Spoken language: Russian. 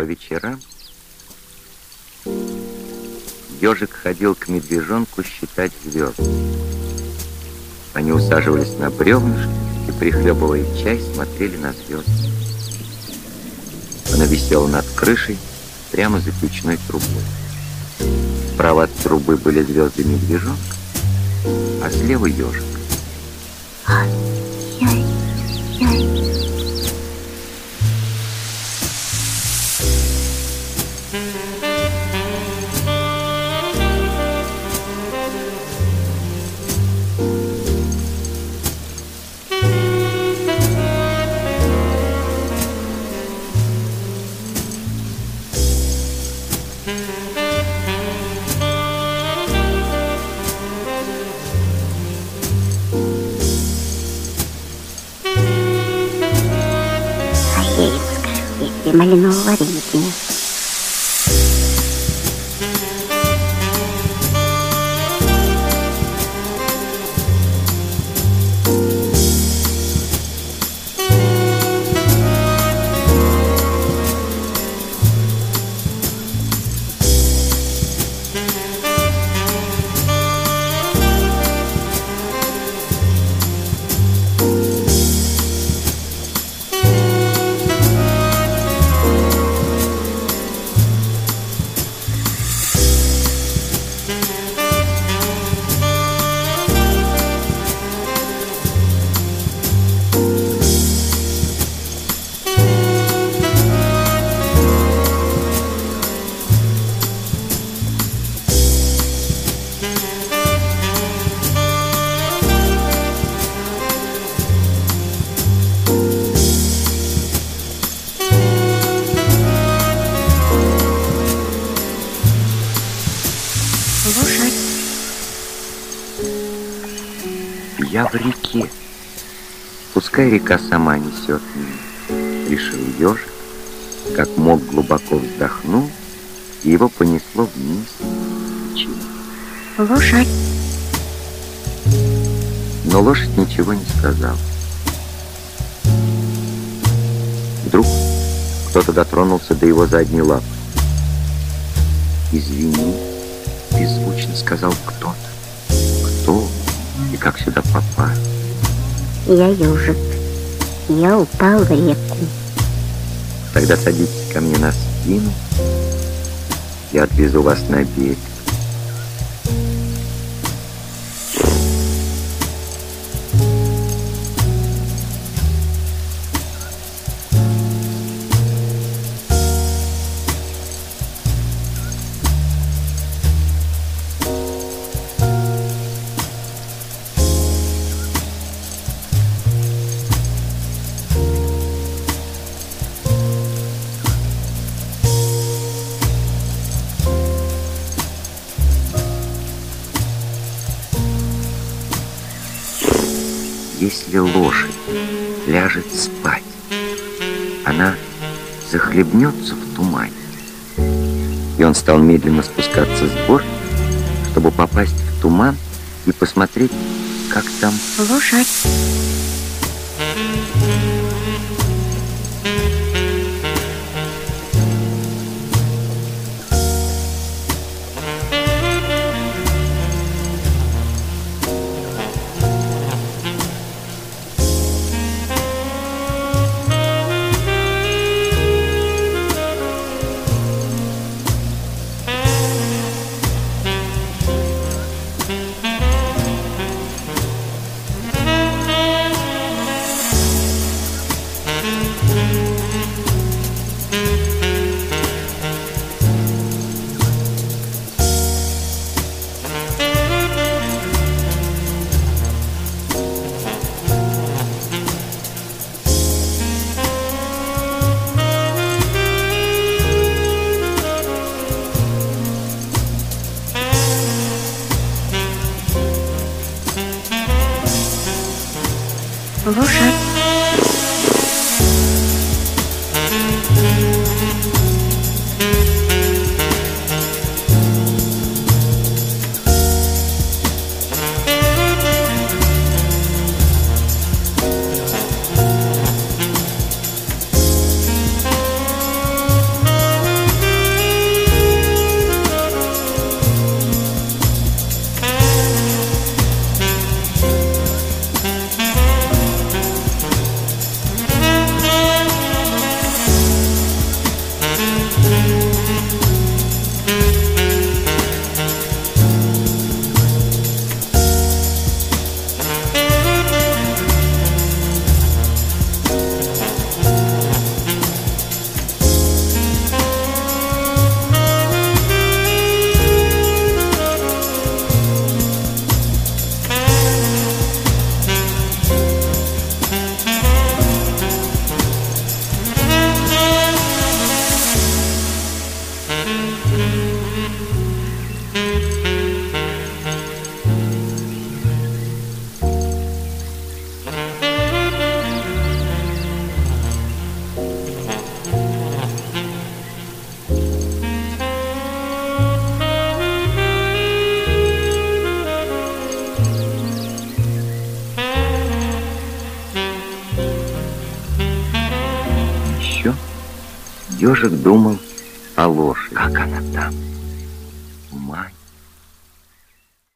По вечерам ежик ходил к медвежонку считать звезды. Они усаживались на бревнышко и, прихлебывая чай, смотрели на звезды. Она висела над крышей прямо за печной трубой. Справа от трубы были звезды медвежонка, а слева ежик. Ай-яй-яй. А я им скажу, если малинового варенья нет. Лошадь. Я в реке. Пускай река сама несет меня, решил ежик, как мог глубоко вздохнул, и его понесло вниз. Лошадь. Но лошадь ничего не сказала. Вдруг кто-то дотронулся до его задней лапы. «Извини», — беззвучно сказал кто-то. Как сюда попал? Я ежик. Я упал в реку. Тогда садитесь ко мне на спину, я отвезу вас на берег. Если лошадь ляжет спать, она захлебнется в тумане. И он стал медленно спускаться с гор, чтобы попасть в туман и посмотреть, как там Лошадь. 如果 Ежик думал о лошади. Как она там? Мать.